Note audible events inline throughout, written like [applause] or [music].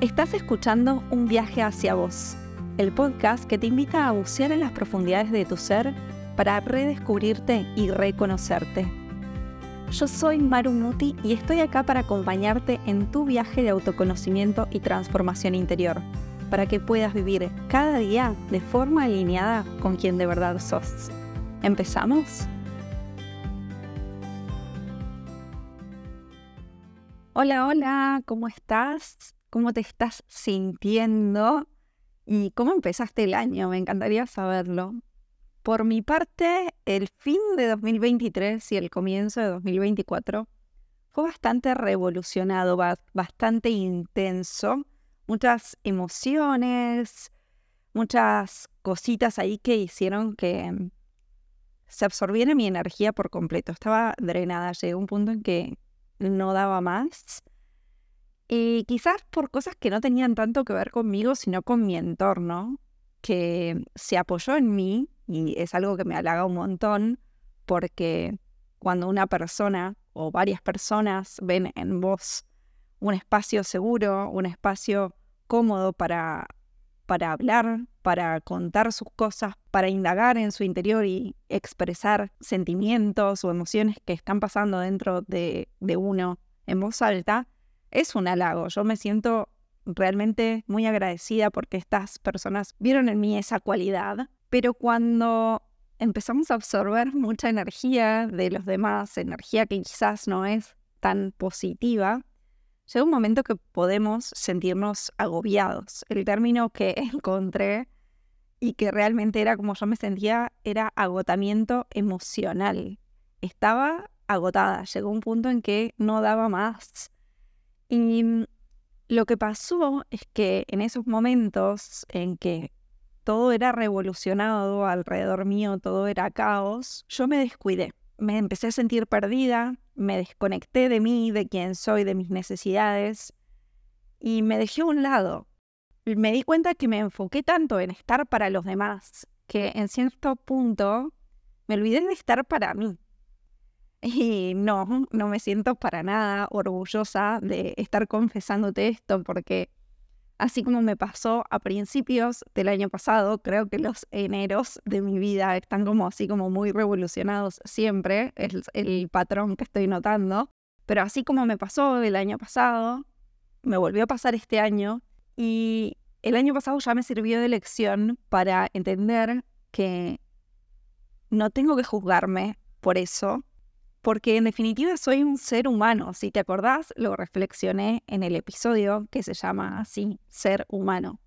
Estás escuchando Un viaje hacia vos, el podcast que te invita a bucear en las profundidades de tu ser para redescubrirte y reconocerte. Yo soy Maru Muti y estoy acá para acompañarte en tu viaje de autoconocimiento y transformación interior, para que puedas vivir cada día de forma alineada con quien de verdad sos. ¿Empezamos? Hola, hola, ¿cómo estás? ¿Cómo te estás sintiendo? ¿Y cómo empezaste el año? Me encantaría saberlo. Por mi parte, el fin de 2023 y el comienzo de 2024 fue bastante revolucionado, bastante intenso. Muchas emociones, muchas cositas ahí que hicieron que se absorbiera mi energía por completo. Estaba drenada, llegué a un punto en que no daba más. Y quizás por cosas que no tenían tanto que ver conmigo, sino con mi entorno, que se apoyó en mí y es algo que me halaga un montón, porque cuando una persona o varias personas ven en vos un espacio seguro, un espacio cómodo para, para hablar, para contar sus cosas, para indagar en su interior y expresar sentimientos o emociones que están pasando dentro de, de uno en voz alta, es un halago. Yo me siento realmente muy agradecida porque estas personas vieron en mí esa cualidad, pero cuando empezamos a absorber mucha energía de los demás, energía que quizás no es tan positiva, llega un momento que podemos sentirnos agobiados. El término que [laughs] encontré y que realmente era como yo me sentía era agotamiento emocional. Estaba agotada, llegó un punto en que no daba más. Y mm, lo que pasó es que en esos momentos en que todo era revolucionado alrededor mío, todo era caos, yo me descuidé. Me empecé a sentir perdida, me desconecté de mí, de quién soy, de mis necesidades y me dejé a un lado. Me di cuenta que me enfoqué tanto en estar para los demás que en cierto punto me olvidé de estar para mí. Y no, no me siento para nada orgullosa de estar confesándote esto porque así como me pasó a principios del año pasado, creo que los eneros de mi vida están como así como muy revolucionados siempre, es el patrón que estoy notando, pero así como me pasó el año pasado, me volvió a pasar este año y el año pasado ya me sirvió de lección para entender que no tengo que juzgarme por eso, porque en definitiva soy un ser humano. Si te acordás, lo reflexioné en el episodio que se llama así, ser humano.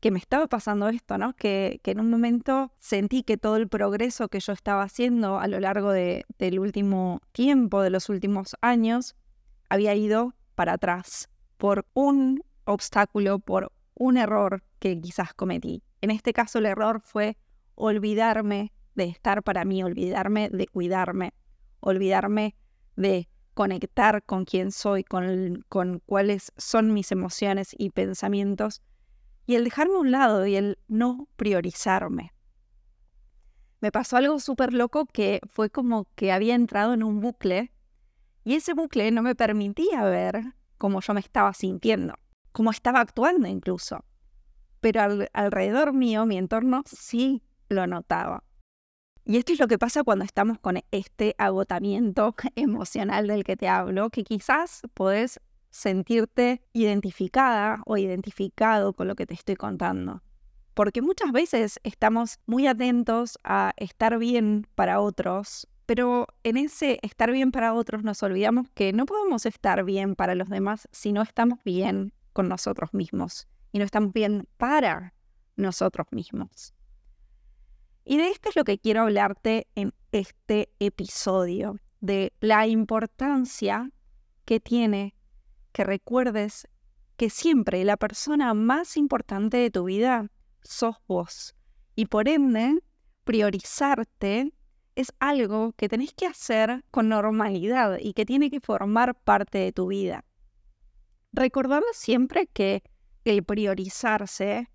Que me estaba pasando esto, ¿no? Que, que en un momento sentí que todo el progreso que yo estaba haciendo a lo largo de, del último tiempo, de los últimos años, había ido para atrás por un obstáculo, por un error que quizás cometí. En este caso el error fue olvidarme de estar para mí, olvidarme de cuidarme, olvidarme de conectar con quién soy, con, con cuáles son mis emociones y pensamientos, y el dejarme a un lado y el no priorizarme. Me pasó algo súper loco que fue como que había entrado en un bucle y ese bucle no me permitía ver cómo yo me estaba sintiendo, cómo estaba actuando incluso. Pero alrededor mío, mi entorno sí lo notaba. Y esto es lo que pasa cuando estamos con este agotamiento [laughs] emocional del que te hablo, que quizás podés sentirte identificada o identificado con lo que te estoy contando. Porque muchas veces estamos muy atentos a estar bien para otros, pero en ese estar bien para otros nos olvidamos que no podemos estar bien para los demás si no estamos bien con nosotros mismos y no estamos bien para nosotros mismos. Y de esto es lo que quiero hablarte en este episodio, de la importancia que tiene que recuerdes que siempre la persona más importante de tu vida sos vos. Y por ende, priorizarte es algo que tenés que hacer con normalidad y que tiene que formar parte de tu vida. Recordar siempre que el priorizarse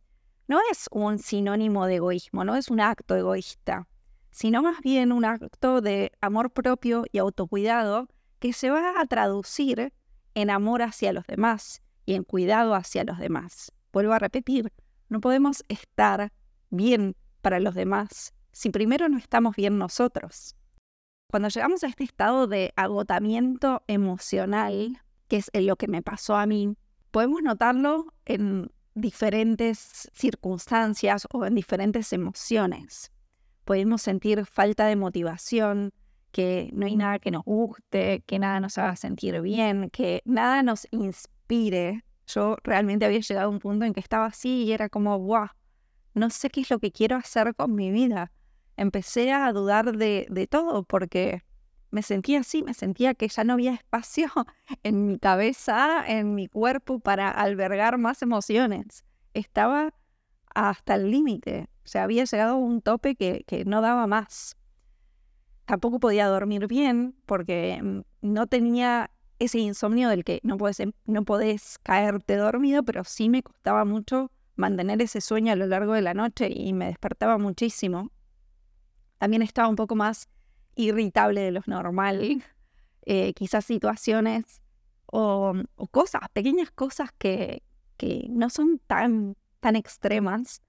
no es un sinónimo de egoísmo, no es un acto egoísta, sino más bien un acto de amor propio y autocuidado que se va a traducir en amor hacia los demás y en cuidado hacia los demás. Vuelvo a repetir, no podemos estar bien para los demás si primero no estamos bien nosotros. Cuando llegamos a este estado de agotamiento emocional, que es lo que me pasó a mí, podemos notarlo en diferentes circunstancias o en diferentes emociones. Podemos sentir falta de motivación, que no hay nada que nos guste, que nada nos haga sentir bien, que nada nos inspire. Yo realmente había llegado a un punto en que estaba así y era como, wow, no sé qué es lo que quiero hacer con mi vida. Empecé a dudar de, de todo porque me sentía así, me sentía que ya no había espacio [laughs] en mi cabeza, en mi cuerpo para albergar más emociones. Estaba hasta el límite, o sea, había llegado a un tope que, que no daba más. Tampoco podía dormir bien porque mm, no tenía ese insomnio del que no em, no podés caerte dormido, pero sí me costaba mucho mantener ese sueño a lo largo de la noche y me despertaba muchísimo. También estaba un poco más irritable de lo normal, eh, quizás situaciones o, cosas, pequeñas cosas que, que no son tan, tan extremas,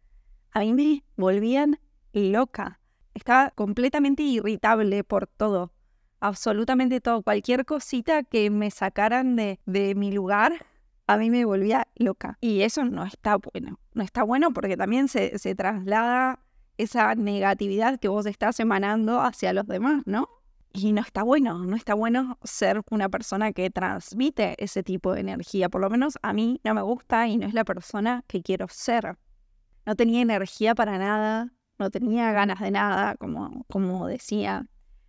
a mí me volvían loca. Estaba completamente irritable por todo, absolutamente todo. Cualquier cosita que me sacaran de, de mi lugar, a mí me volvía loca. Y eso no está bueno. No está bueno porque también se, se traslada esa negatividad que vos estás emanando hacia los demás, ¿no? Y no está bueno, no está bueno ser una persona que transmite ese tipo de energía. Por lo menos a mí no me gusta y no es la persona que quiero ser. No tenía energía para nada, no tenía ganas de nada, como, como decía.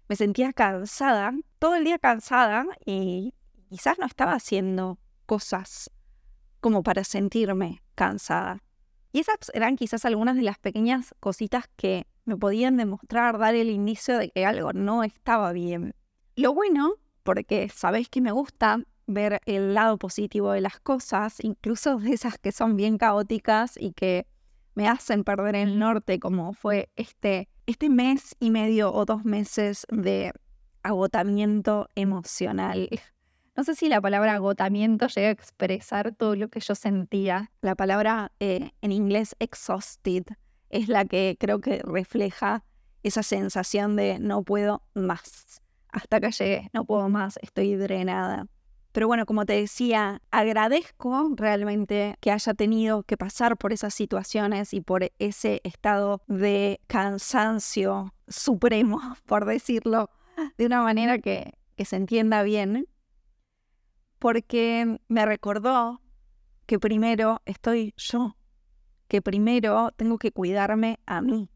Me sentía cansada, todo el día cansada y quizás no estaba haciendo cosas como para sentirme cansada. Y esas eran quizás algunas de las pequeñas cositas que me podían demostrar, dar el inicio de que algo no estaba bien. Lo bueno, porque sabéis que me gusta ver el lado positivo de las cosas, incluso de esas que son bien caóticas y que me hacen perder el norte, como fue este, este mes y medio o dos meses de agotamiento emocional. No sé si la palabra agotamiento llega a expresar todo lo que yo sentía. La palabra eh, en inglés exhausted es la que creo que refleja esa sensación de no puedo más. Hasta que llegué, no puedo más, estoy drenada. Pero bueno, como te decía, agradezco realmente que haya tenido que pasar por esas situaciones y por ese estado de cansancio supremo, [laughs] por decirlo de una manera que, que se entienda bien, porque me recordó que primero estoy yo, que primero tengo que cuidarme a mí.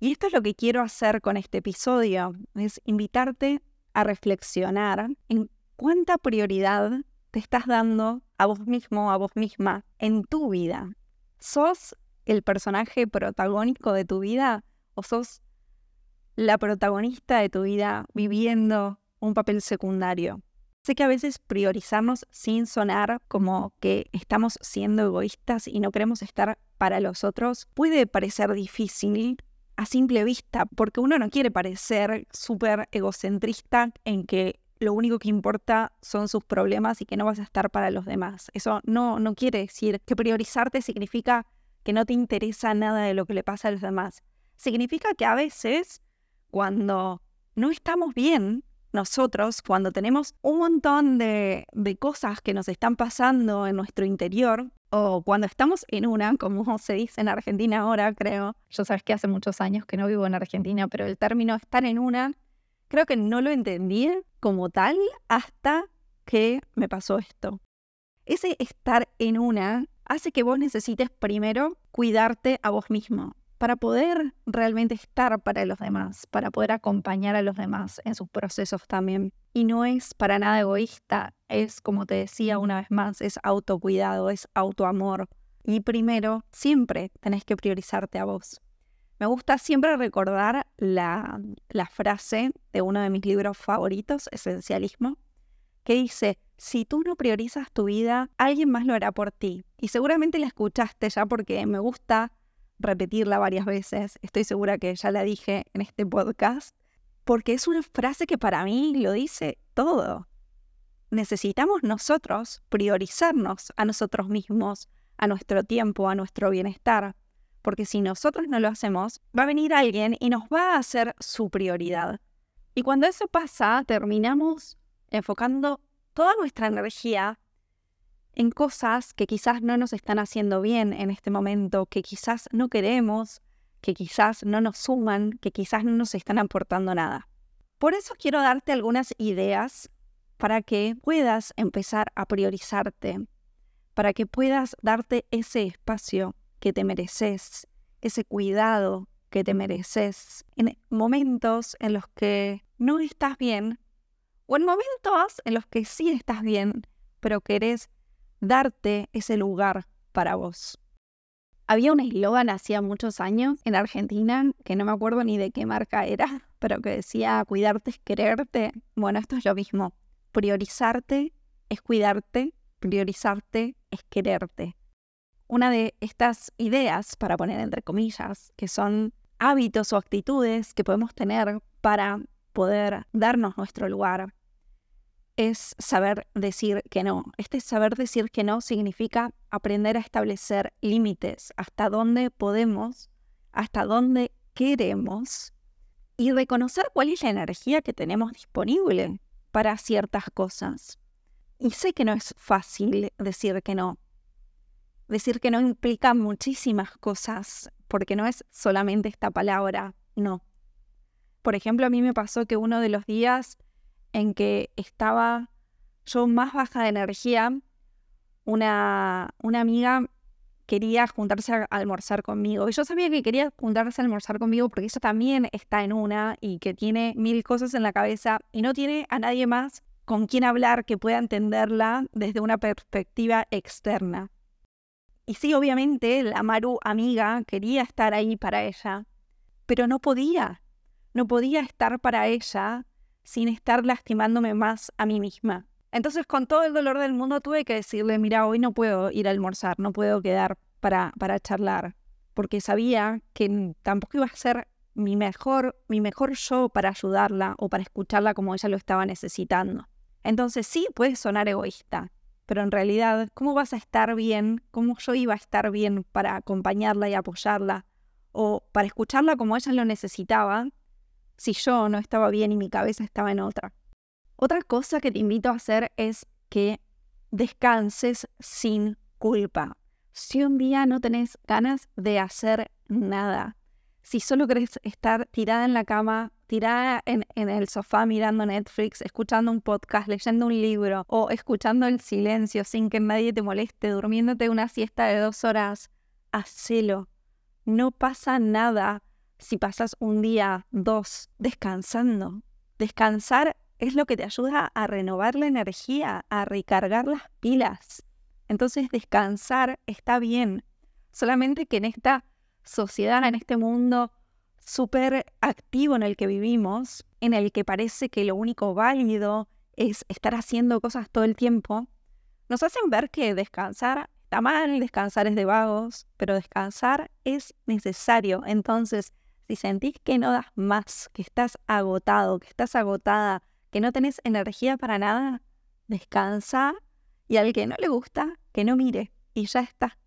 Y esto es lo que quiero hacer con este episodio, es invitarte a reflexionar en cuánta prioridad te estás dando a vos mismo, a vos misma en tu vida. ¿Sos el personaje protagónico de tu vida o sos la protagonista de tu vida viviendo un papel secundario? Sé que a veces priorizamos sin sonar como que estamos siendo egoístas y no queremos estar para los otros puede parecer difícil a simple vista, porque uno no quiere parecer súper egocentrista en que lo único que importa son sus problemas y que no vas a estar para los demás. Eso no, no quiere decir que priorizarte significa que no te interesa nada de lo que le pasa a los demás. Significa que a veces, cuando no estamos bien, nosotros cuando tenemos un montón de, cosas que nos están pasando en nuestro interior, o cuando estamos en una, como [laughs] se dice en Argentina ahora, creo, yo sabes que hace muchos años que no vivo en Argentina, pero el término estar en una, creo que no lo entendí como tal hasta que me pasó esto. Ese estar en una hace que vos necesites primero cuidarte a vos mismo, para poder realmente estar para los demás, para poder acompañar a los demás en sus procesos también. Y no es para nada egoísta, es como te decía una vez más, es autocuidado, es autoamor. Y primero, siempre tenés que priorizarte a vos. Me gusta siempre recordar la, la frase de uno de mis libros favoritos, Esencialismo, que dice, si tú no priorizas tu vida, alguien más lo hará por ti. Y seguramente la escuchaste ya porque me gusta repetirla varias veces, estoy segura que ya la dije en este podcast, porque es una frase que para mí lo dice todo. necesitamos nosotros priorizarnos a nosotros mismos, a nuestro tiempo, a nuestro bienestar. Porque si nosotros no lo hacemos, va a venir alguien y nos va a hacer su prioridad. Y cuando eso pasa, terminamos enfocando toda nuestra energía en cosas que quizás no nos están haciendo bien en este momento, que quizás no queremos, que quizás no nos suman, que quizás no nos están aportando nada. Por eso quiero darte algunas ideas para que puedas empezar a priorizarte, para que puedas darte ese espacio que te mereces, ese cuidado que te mereces en momentos en los que no estás bien o en momentos en los que sí estás bien, pero querés darte ese lugar para vos. Había un eslogan hacía muchos años en Argentina, que no me acuerdo ni de qué marca era, pero que decía cuidarte es quererte. Bueno, esto es lo mismo. Priorizarte es cuidarte, priorizarte es quererte. Una de estas ideas, para poner entre comillas, que son hábitos o actitudes que podemos tener para poder darnos nuestro lugar, es saber decir que no. Este saber decir que no significa aprender a establecer límites, hasta dónde podemos, hasta dónde queremos y reconocer cuál es la energía que tenemos disponible para ciertas cosas. Y sé que no es fácil decir que no. Decir que no implica muchísimas cosas, porque no es solamente esta palabra, no. Por ejemplo, a mí me pasó que uno de los días en que estaba yo más baja de energía, una, una amiga quería juntarse a almorzar conmigo. Y yo sabía que quería juntarse a almorzar conmigo porque ella también está en una y que tiene mil cosas en la cabeza y no tiene a nadie más con quien hablar que pueda entenderla desde una perspectiva externa. Y sí, obviamente, la Maru amiga quería estar ahí para ella, pero no podía. No podía estar para ella sin estar lastimándome más a mí misma. Entonces, con todo el dolor del mundo, tuve que decirle, mira, hoy no puedo ir a almorzar, no puedo quedar para, para charlar, porque sabía que tampoco iba a ser mi mejor, mi mejor yo para ayudarla o para escucharla como ella lo estaba necesitando. Entonces, sí, puede sonar egoísta, pero en realidad, ¿cómo vas a estar bien? ¿Cómo yo iba a estar bien para acompañarla y apoyarla? O para escucharla como ella lo necesitaba, si yo no estaba bien y mi cabeza estaba en otra. Otra cosa que te invito a hacer es que descanses sin culpa. Si un día no tenés ganas de hacer nada, si solo querés estar tirada en la cama, tirada en, el sofá mirando Netflix, escuchando un podcast, leyendo un libro o escuchando el silencio sin que nadie te moleste, durmiéndote una siesta de dos horas, hacelo. No pasa nada si pasas un día, dos, descansando. Descansar es lo que te ayuda a renovar la energía, a recargar las pilas. Entonces descansar está bien. Solamente que en esta sociedad, en este mundo súper activo en el que vivimos, en el que parece que lo único válido es estar haciendo cosas todo el tiempo, nos hacen ver que descansar está mal, descansar es de vagos, pero descansar es necesario. Entonces, si sentís que no das más, que estás agotado, que estás agotada, que no tenés energía para nada, descansa y al que no le gusta, que no mire y ya está.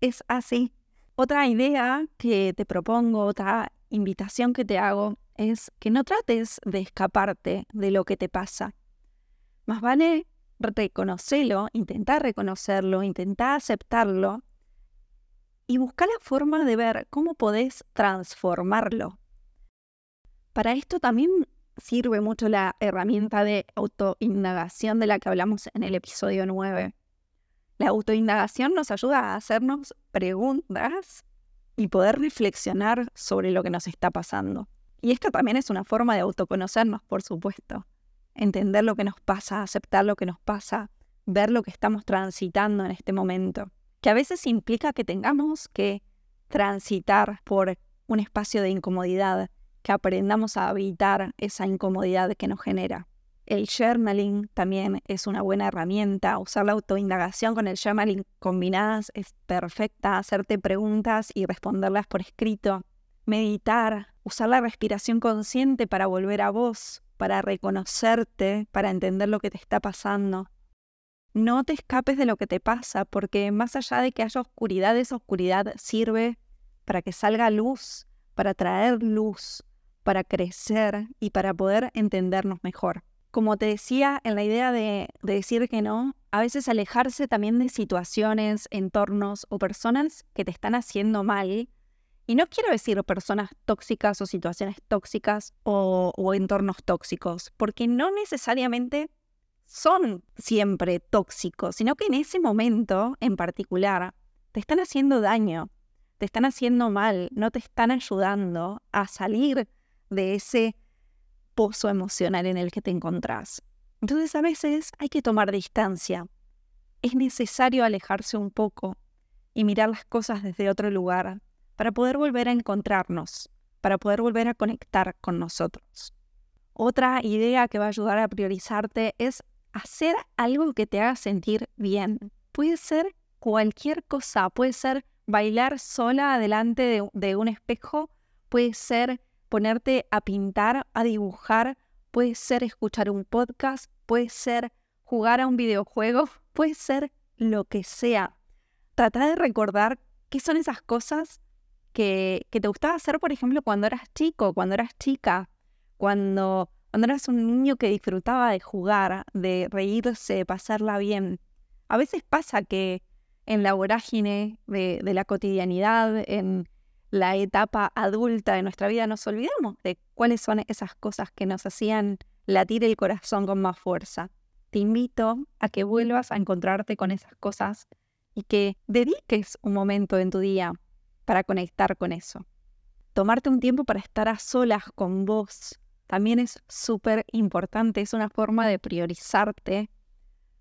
Es así. Otra idea que te propongo, otra invitación que te hago es que no trates de escaparte de lo que te pasa. Más vale reconocerlo, intentar reconocerlo, intentar aceptarlo y busca la forma de ver cómo podés transformarlo. Para esto también sirve mucho la herramienta de autoindagación de la que hablamos en el episodio 9. La autoindagación nos ayuda a hacernos preguntas y poder reflexionar sobre lo que nos está pasando. Y esto también es una forma de autoconocernos, por supuesto. Entender lo que nos pasa, aceptar lo que nos pasa, ver lo que estamos transitando en este momento que a veces implica que tengamos que transitar por un espacio de incomodidad, que aprendamos a evitar esa incomodidad que nos genera. El journaling también es una buena herramienta. Usar la autoindagación con el journaling combinadas es perfecta. Hacerte preguntas y responderlas por escrito. Meditar. Usar la respiración consciente para volver a vos. para reconocerte, para entender lo que te está pasando. No te escapes de lo que te pasa, porque más allá de que haya oscuridad, esa oscuridad sirve para que salga luz, para traer luz, para crecer y para poder entendernos mejor. Como te decía, en la idea de, decir que no, a veces alejarse también de situaciones, entornos o personas que te están haciendo mal. Y no quiero decir personas tóxicas o situaciones tóxicas o, o entornos tóxicos, porque no necesariamente son siempre tóxicos, sino que en ese momento en particular te están haciendo daño, te están haciendo mal, no te están ayudando a salir de ese pozo emocional en el que te encontrás. Entonces a veces hay que tomar distancia. Es necesario alejarse un poco y mirar las cosas desde otro lugar para poder volver a encontrarnos, para poder volver a conectar con nosotros. Otra idea que va a ayudar a priorizarte es hacer algo que te haga sentir bien. Puede ser cualquier cosa, puede ser bailar sola delante de, un espejo, puede ser ponerte a pintar, a dibujar, puede ser escuchar un podcast, puede ser jugar a un videojuego, [laughs] puede ser lo que sea. Trata de recordar qué son esas cosas que, que te gustaba hacer, por ejemplo, cuando eras chico, cuando eras chica, cuando, cuando eras un niño que disfrutaba de jugar, de reírse, de pasarla bien. A veces pasa que en la vorágine de, de la cotidianidad, en, la etapa adulta de nuestra vida, nos olvidamos de cuáles son esas cosas que nos hacían latir el corazón con más fuerza. Te invito a que vuelvas a encontrarte con esas cosas y que dediques un momento en tu día para conectar con eso. Tomarte un tiempo para estar a solas con vos también es súper importante, es una forma de priorizarte,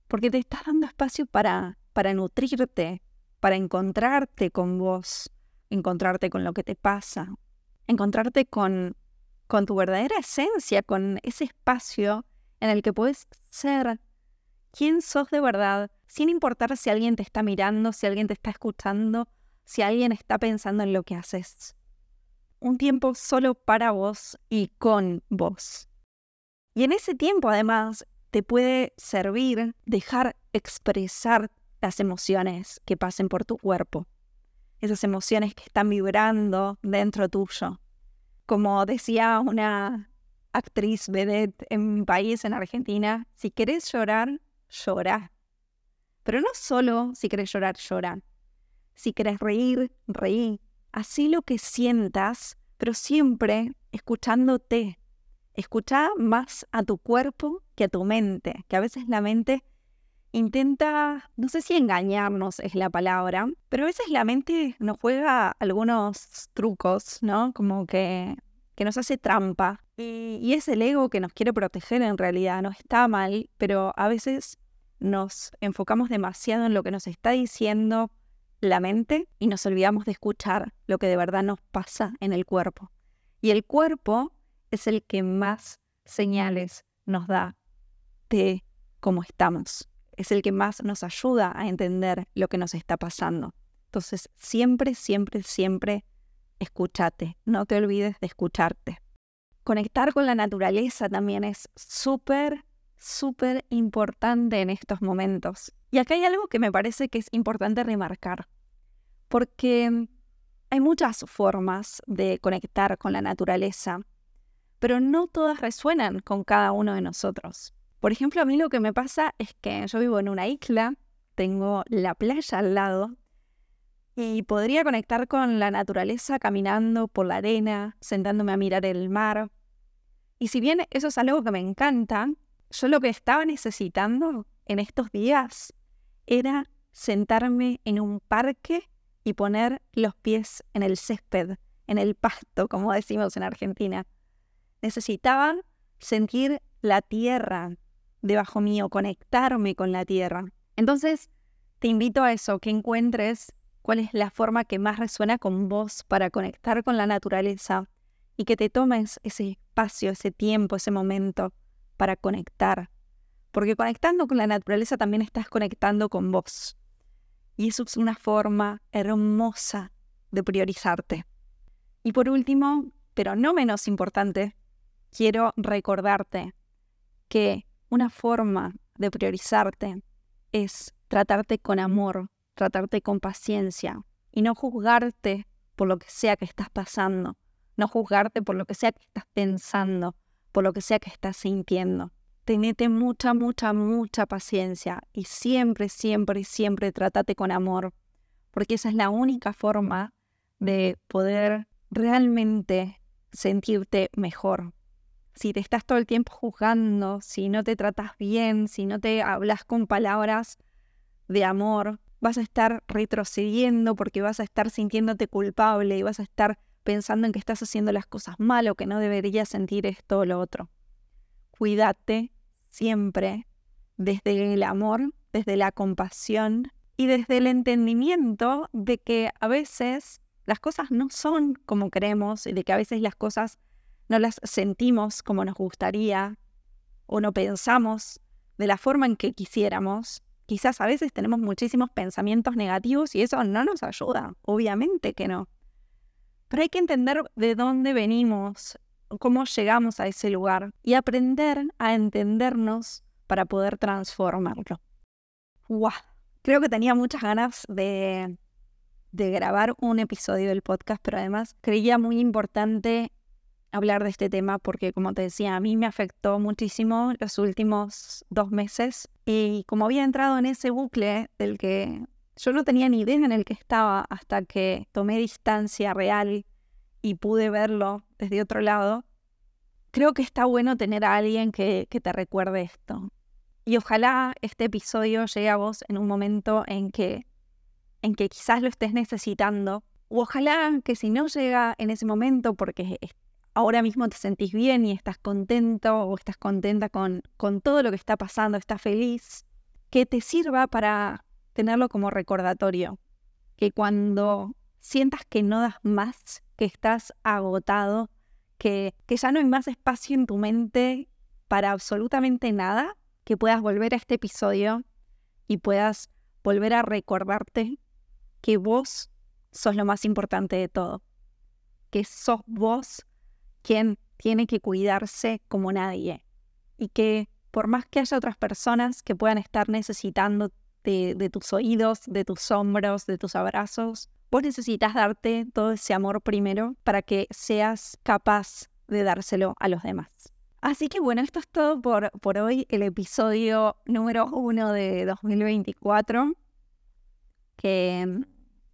porque te estás dando espacio para, para nutrirte, para encontrarte con vos, encontrarte con lo que te pasa, encontrarte con, con tu verdadera esencia, con ese espacio en el que puedes ser quién sos de verdad, sin importar si alguien te está mirando, si alguien te está escuchando, si alguien está pensando en lo que haces. Un tiempo solo para vos y con vos. Y en ese tiempo además te puede servir dejar expresar las emociones que pasen por tu cuerpo esas emociones que están vibrando dentro tuyo. Como decía una actriz vedette en mi país, en Argentina, si querés llorar, llora. Pero no solo si querés llorar, llora. Si querés reír, reí. Así lo que sientas, pero siempre escuchándote. Escucha más a tu cuerpo que a tu mente, que a veces la mente intenta, no sé si engañarnos es la palabra, pero a veces la mente nos juega algunos trucos, ¿no? Como que, que nos hace trampa. Y, y es el ego que nos quiere proteger en realidad, no está mal, pero a veces nos enfocamos demasiado en lo que nos está diciendo la mente y nos olvidamos de escuchar lo que de verdad nos pasa en el cuerpo. Y el cuerpo es el que más señales nos da de cómo estamos es el que más nos ayuda a entender lo que nos está pasando. Entonces, siempre, siempre, siempre escúchate, no te olvides de escucharte. Conectar con la naturaleza también es súper, súper importante en estos momentos. Y acá hay algo que me parece que es importante remarcar, porque hay muchas formas de conectar con la naturaleza, pero no todas resuenan con cada uno de nosotros. Por ejemplo, a mí lo que me pasa es que yo vivo en una isla, tengo la playa al lado y podría conectar con la naturaleza caminando por la arena, sentándome a mirar el mar. Y si bien eso es algo que me encanta, yo lo que estaba necesitando en estos días era sentarme en un parque y poner los pies en el césped, en el pasto, como decimos en Argentina. Necesitaba sentir la tierra, debajo mío, conectarme con la tierra. Entonces, te invito a eso, que encuentres cuál es la forma que más resuena con vos para conectar con la naturaleza y que te tomes ese espacio, ese tiempo, ese momento para conectar. Porque conectando con la naturaleza también estás conectando con vos. Y eso es una forma hermosa de priorizarte. Y por último, pero no menos importante, quiero recordarte que una forma de priorizarte es tratarte con amor, tratarte con paciencia y no juzgarte por lo que sea que estás pasando, no juzgarte por lo que sea que estás pensando, por lo que sea que estás sintiendo. Tenete mucha, mucha, mucha paciencia y siempre, siempre, siempre trátate con amor, porque esa es la única forma de poder realmente sentirte mejor. Si te estás todo el tiempo juzgando, si no te tratas bien, si no te hablas con palabras de amor, vas a estar retrocediendo porque vas a estar sintiéndote culpable y vas a estar pensando en que estás haciendo las cosas mal o que no deberías sentir esto o lo otro. Cuídate siempre desde el amor, desde la compasión y desde el entendimiento de que a veces las cosas no son como queremos y de que a veces las cosas no las sentimos como nos gustaría o no pensamos de la forma en que quisiéramos Quizás a veces tenemos muchísimos pensamientos negativos y eso no nos ayuda, obviamente que no. Pero hay que entender de dónde venimos, cómo llegamos a ese lugar y aprender a entendernos para poder transformarlo. ¡Wow! Creo que tenía muchas ganas de, de grabar un episodio del podcast, pero además creía muy importante hablar de este tema porque, como te decía, a mí me afectó muchísimo los últimos dos meses y como había entrado en ese bucle del que yo no tenía ni idea en el que estaba hasta que tomé distancia real y pude verlo desde otro lado, creo que está bueno tener a alguien que, que te recuerde esto. Y ojalá este episodio llegue a vos en un momento en que, en que quizás lo estés necesitando. O ojalá que si no llega en ese momento porque ahora mismo te sentís bien y estás contento o estás contenta con, con todo lo que está pasando, estás feliz, que te sirva para tenerlo como recordatorio. Que cuando sientas que no das más, que estás agotado, que, que ya no hay más espacio en tu mente para absolutamente nada, que puedas volver a este episodio y puedas volver a recordarte que vos sos lo más importante de todo, que sos vos quien tiene que cuidarse como nadie. Y que por más que haya otras personas que puedan estar necesitando de, tus oídos, de tus hombros, de tus abrazos, vos necesitas darte todo ese amor primero para que seas capaz de dárselo a los demás. Así que bueno, esto es todo por, por hoy, el episodio número uno de 2024, que,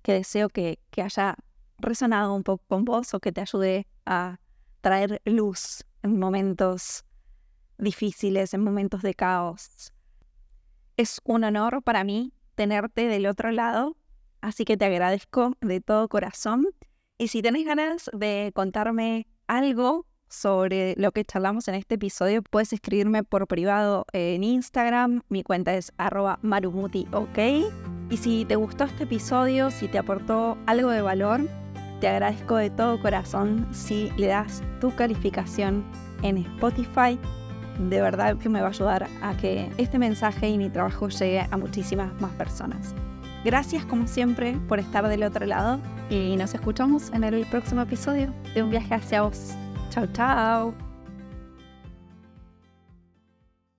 que deseo que, que haya resonado un poco con vos o que te ayude a traer luz en momentos difíciles, en momentos de caos. Es un honor para mí tenerte del otro lado, así que te agradezco de todo corazón. Y si tenés ganas de contarme algo sobre lo que charlamos en este episodio, puedes escribirme por privado en Instagram. Mi cuenta es arroba marumuti, Y si te gustó este episodio, si te aportó algo de valor, te agradezco de todo corazón si le das tu calificación en Spotify. De verdad que me va a ayudar a que este mensaje y mi trabajo llegue a muchísimas más personas. Gracias como siempre por estar del otro lado y nos escuchamos en el próximo episodio de Un viaje hacia vos. Chao, chao.